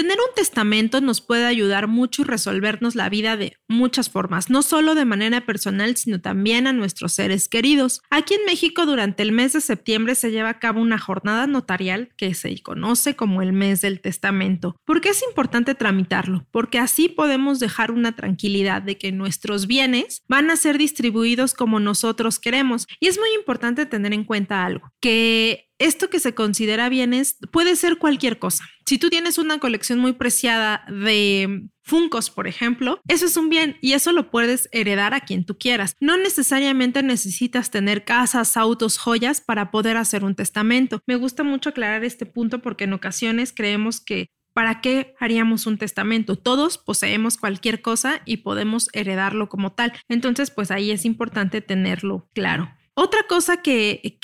Tener un testamento nos puede ayudar mucho y resolvernos la vida de muchas formas, no solo de manera personal, sino también a nuestros seres queridos. Aquí en México durante el mes de septiembre se lleva a cabo una jornada notarial que se conoce como el mes del testamento. ¿Por qué es importante tramitarlo? Porque así podemos dejar una tranquilidad de que nuestros bienes van a ser distribuidos como nosotros queremos. Y es muy importante tener en cuenta algo, que esto que se considera bienes puede ser cualquier cosa. Si tú tienes una colección muy preciada de Funcos, por ejemplo, eso es un bien y eso lo puedes heredar a quien tú quieras. No necesariamente necesitas tener casas, autos, joyas para poder hacer un testamento. Me gusta mucho aclarar este punto porque en ocasiones creemos que ¿Para qué haríamos un testamento? Todos poseemos cualquier cosa y podemos heredarlo como tal. Entonces, pues ahí es importante tenerlo claro. Otra cosa que,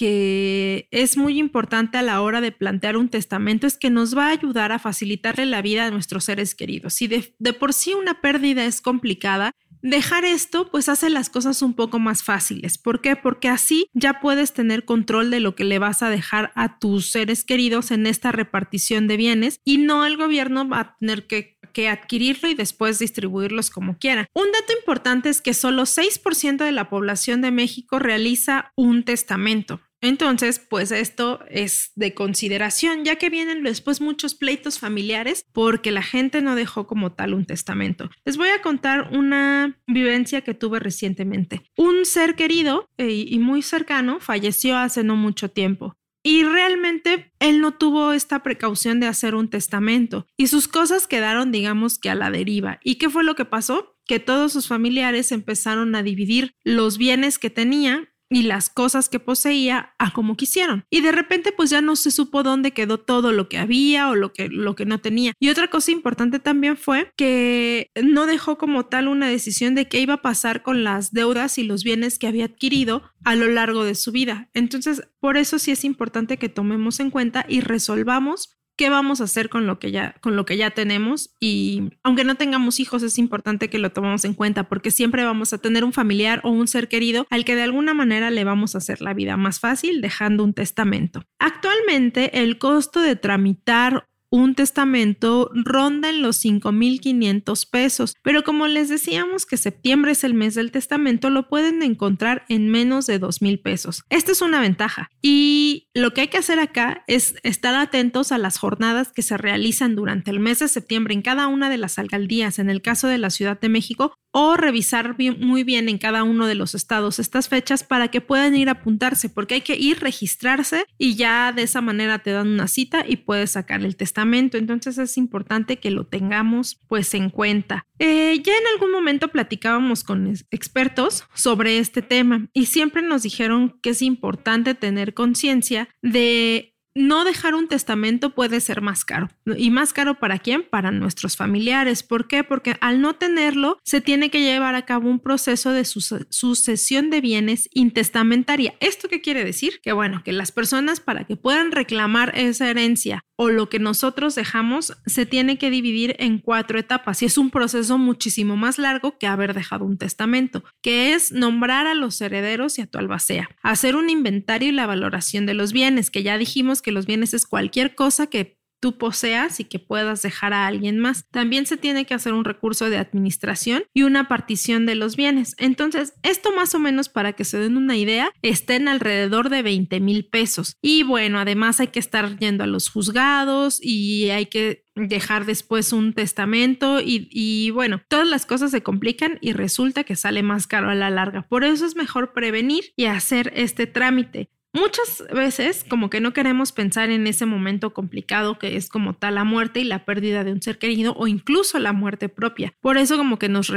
es muy importante a la hora de plantear un testamento es que nos va a ayudar a facilitarle la vida a nuestros seres queridos. Si de, de por sí una pérdida es complicada, Dejar esto pues hace las cosas un poco más fáciles. ¿Por qué? Porque así ya puedes tener control de lo que le vas a dejar a tus seres queridos en esta repartición de bienes y no el gobierno va a tener que que adquirirlo y después distribuirlos como quiera. Un dato importante es que solo 6% de la población de México realiza un testamento. Entonces, pues esto es de consideración, ya que vienen después muchos pleitos familiares porque la gente no dejó como tal un testamento. Les voy a contar una vivencia que tuve recientemente. Un ser querido eh, y muy cercano falleció hace no mucho tiempo. Y realmente él no tuvo esta precaución de hacer un testamento y sus cosas quedaron, digamos que a la deriva. ¿Y qué fue lo que pasó? Que todos sus familiares empezaron a dividir los bienes que tenía y las cosas que poseía a como quisieron. Y de repente pues ya no se supo dónde quedó todo lo que había o lo que, lo que no tenía. Y otra cosa importante también fue que no dejó como tal una decisión de qué iba a pasar con las deudas y los bienes que había adquirido a lo largo de su vida. Entonces, por eso sí es importante que tomemos en cuenta y resolvamos qué vamos a hacer con lo que ya con lo que ya tenemos y aunque no tengamos hijos es importante que lo tomemos en cuenta porque siempre vamos a tener un familiar o un ser querido al que de alguna manera le vamos a hacer la vida más fácil dejando un testamento. Actualmente el costo de tramitar un testamento ronda en los 5.500 pesos, pero como les decíamos que septiembre es el mes del testamento, lo pueden encontrar en menos de 2.000 pesos. Esta es una ventaja. Y lo que hay que hacer acá es estar atentos a las jornadas que se realizan durante el mes de septiembre en cada una de las alcaldías, en el caso de la Ciudad de México, o revisar muy bien en cada uno de los estados estas fechas para que puedan ir a apuntarse, porque hay que ir, registrarse y ya de esa manera te dan una cita y puedes sacar el testamento. Entonces es importante que lo tengamos pues en cuenta. Eh, ya en algún momento platicábamos con expertos sobre este tema y siempre nos dijeron que es importante tener conciencia de no dejar un testamento puede ser más caro. ¿Y más caro para quién? Para nuestros familiares. ¿Por qué? Porque al no tenerlo, se tiene que llevar a cabo un proceso de sucesión de bienes intestamentaria. ¿Esto qué quiere decir? Que bueno, que las personas para que puedan reclamar esa herencia o lo que nosotros dejamos, se tiene que dividir en cuatro etapas. Y es un proceso muchísimo más largo que haber dejado un testamento, que es nombrar a los herederos y a tu albacea, hacer un inventario y la valoración de los bienes, que ya dijimos los bienes es cualquier cosa que tú poseas y que puedas dejar a alguien más. También se tiene que hacer un recurso de administración y una partición de los bienes. Entonces, esto más o menos para que se den una idea, está en alrededor de 20 mil pesos. Y bueno, además hay que estar yendo a los juzgados y hay que dejar después un testamento y, y, bueno, todas las cosas se complican y resulta que sale más caro a la larga. Por eso es mejor prevenir y hacer este trámite. Muchas veces como que no queremos pensar en ese momento complicado que es como tal la muerte y la pérdida de un ser querido o incluso la muerte propia. Por eso como que nos,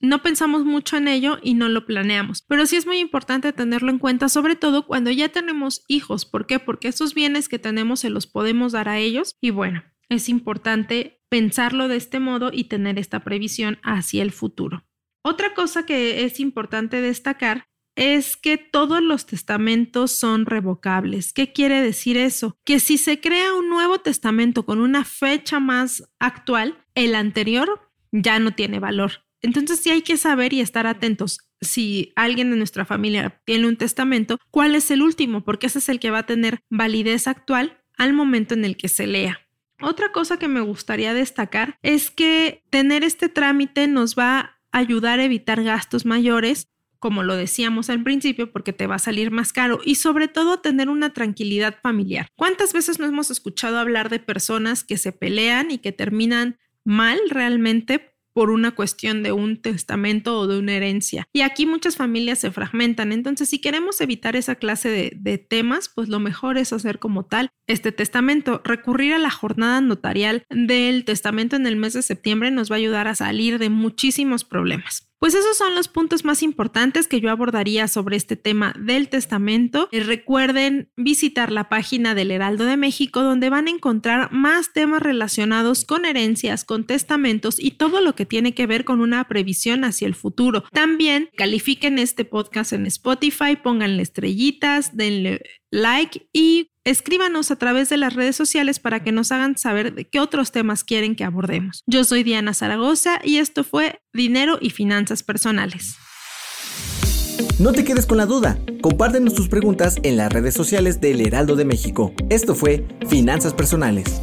no pensamos mucho en ello y no lo planeamos. Pero sí es muy importante tenerlo en cuenta, sobre todo cuando ya tenemos hijos. ¿Por qué? Porque esos bienes que tenemos se los podemos dar a ellos y bueno, es importante pensarlo de este modo y tener esta previsión hacia el futuro. Otra cosa que es importante destacar es que todos los testamentos son revocables. ¿Qué quiere decir eso? Que si se crea un nuevo testamento con una fecha más actual, el anterior ya no tiene valor. Entonces sí hay que saber y estar atentos. Si alguien de nuestra familia tiene un testamento, ¿cuál es el último? Porque ese es el que va a tener validez actual al momento en el que se lea. Otra cosa que me gustaría destacar es que tener este trámite nos va a ayudar a evitar gastos mayores como lo decíamos al principio, porque te va a salir más caro y sobre todo tener una tranquilidad familiar. ¿Cuántas veces no hemos escuchado hablar de personas que se pelean y que terminan mal realmente por una cuestión de un testamento o de una herencia. Y aquí muchas familias se fragmentan. Entonces, si queremos evitar esa clase de, de, temas, pues lo mejor es hacer como tal este testamento. Recurrir a la jornada notarial del testamento en el mes de septiembre nos va a ayudar a salir de muchísimos problemas. Pues esos son los puntos más importantes que yo abordaría sobre este tema del testamento. Y recuerden visitar la página del Heraldo de México donde van a encontrar más temas relacionados con herencias, con testamentos y todo lo que tiene que ver con una previsión hacia el futuro. También califiquen este podcast en Spotify, pónganle estrellitas, denle like y Escríbanos a través de las redes sociales para que nos hagan saber de qué otros temas quieren que abordemos. Yo soy Diana Zaragoza y esto fue Dinero y Finanzas Personales. No te quedes con la duda. Compártenos tus preguntas en las redes sociales del Heraldo de México. Esto fue Finanzas Personales.